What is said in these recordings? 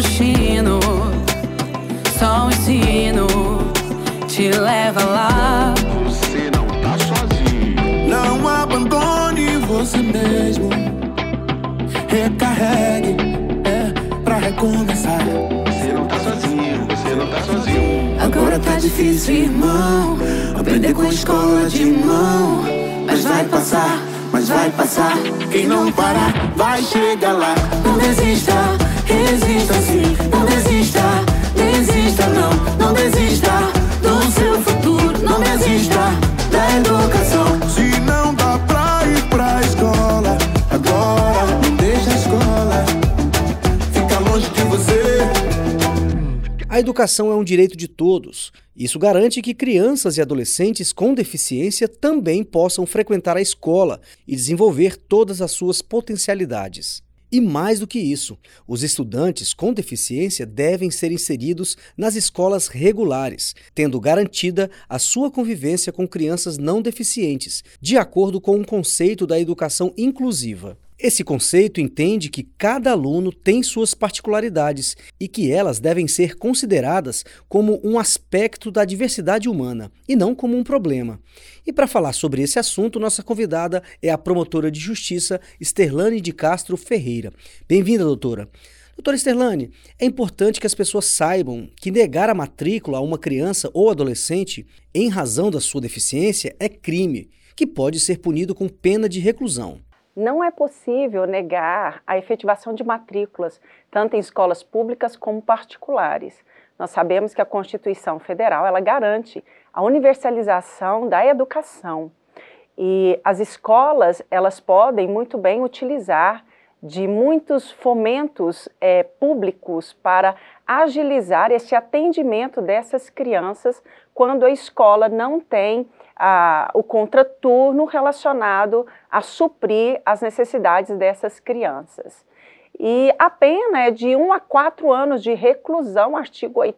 destino. Só o ensino te leva lá. Você não tá sozinho. Não abandone você mesmo. Recarregue. É pra recomeçar. Você não tá sozinho. Você não tá sozinho. Agora tá difícil, irmão. Aprender com a escola de mão. Mas vai passar, mas vai passar. Quem não parar, vai chegar lá. Não desista, resista sim. Não desista, desista não. Não desista do seu futuro. Não desista da educação. Se não dá pra ir pra escola, agora não deixa a escola. Fica longe de você. A educação é um direito de todos. Isso garante que crianças e adolescentes com deficiência também possam frequentar a escola e desenvolver todas as suas potencialidades. E mais do que isso, os estudantes com deficiência devem ser inseridos nas escolas regulares, tendo garantida a sua convivência com crianças não deficientes, de acordo com o conceito da educação inclusiva. Esse conceito entende que cada aluno tem suas particularidades e que elas devem ser consideradas como um aspecto da diversidade humana e não como um problema. E para falar sobre esse assunto, nossa convidada é a promotora de justiça Sterlane de Castro Ferreira. Bem-vinda, doutora. Doutora Sterlane, é importante que as pessoas saibam que negar a matrícula a uma criança ou adolescente em razão da sua deficiência é crime, que pode ser punido com pena de reclusão não é possível negar a efetivação de matrículas, tanto em escolas públicas como particulares. Nós sabemos que a Constituição Federal ela garante a universalização da educação e as escolas elas podem muito bem utilizar de muitos fomentos é, públicos para agilizar esse atendimento dessas crianças quando a escola não tem a, o contraturno relacionado a suprir as necessidades dessas crianças. E a pena é de 1 a 4 anos de reclusão, artigo 8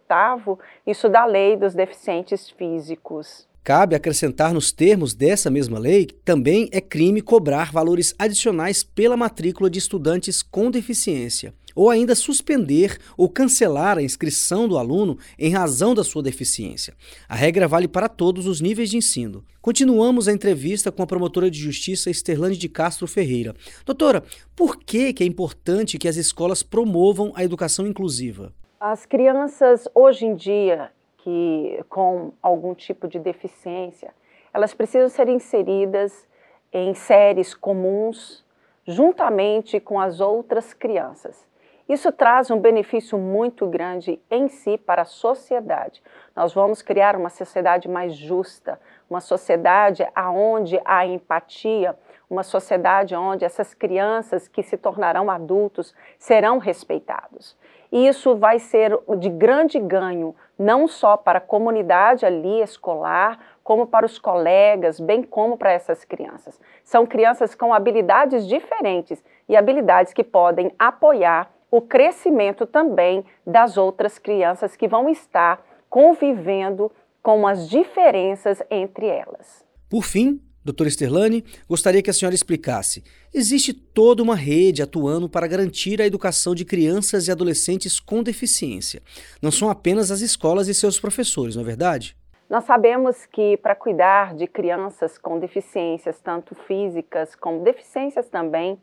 isso da lei dos deficientes físicos. Cabe acrescentar nos termos dessa mesma lei que também é crime cobrar valores adicionais pela matrícula de estudantes com deficiência, ou ainda suspender ou cancelar a inscrição do aluno em razão da sua deficiência. A regra vale para todos os níveis de ensino. Continuamos a entrevista com a promotora de justiça Esterlane de Castro Ferreira. Doutora, por que, que é importante que as escolas promovam a educação inclusiva? As crianças hoje em dia que com algum tipo de deficiência, elas precisam ser inseridas em séries comuns juntamente com as outras crianças. Isso traz um benefício muito grande em si para a sociedade. Nós vamos criar uma sociedade mais justa, uma sociedade aonde há empatia, uma sociedade onde essas crianças que se tornarão adultos serão respeitados. E isso vai ser de grande ganho, não só para a comunidade ali escolar, como para os colegas, bem como para essas crianças. São crianças com habilidades diferentes e habilidades que podem apoiar o crescimento também das outras crianças que vão estar convivendo com as diferenças entre elas. Por fim, Doutora Sterlane, gostaria que a senhora explicasse. Existe toda uma rede atuando para garantir a educação de crianças e adolescentes com deficiência. Não são apenas as escolas e seus professores, não é verdade? Nós sabemos que para cuidar de crianças com deficiências, tanto físicas como deficiências também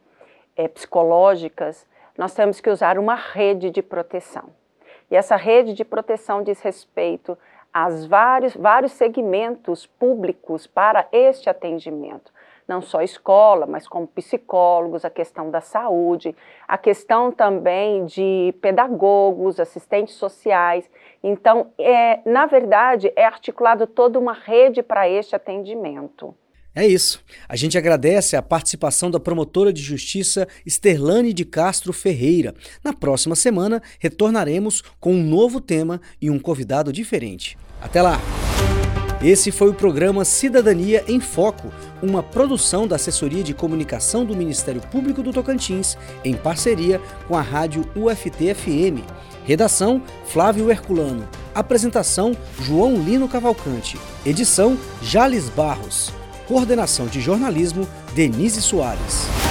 é, psicológicas, nós temos que usar uma rede de proteção. E essa rede de proteção diz respeito as vários, vários segmentos públicos para este atendimento. não só escola, mas como psicólogos, a questão da saúde, a questão também de pedagogos, assistentes sociais. Então, é, na verdade, é articulado toda uma rede para este atendimento. É isso. A gente agradece a participação da promotora de justiça Sterlane de Castro Ferreira. Na próxima semana, retornaremos com um novo tema e um convidado diferente. Até lá! Esse foi o programa Cidadania em Foco, uma produção da Assessoria de Comunicação do Ministério Público do Tocantins, em parceria com a rádio UFT-FM. Redação: Flávio Herculano. Apresentação: João Lino Cavalcante. Edição: Jales Barros. Coordenação de jornalismo: Denise Soares.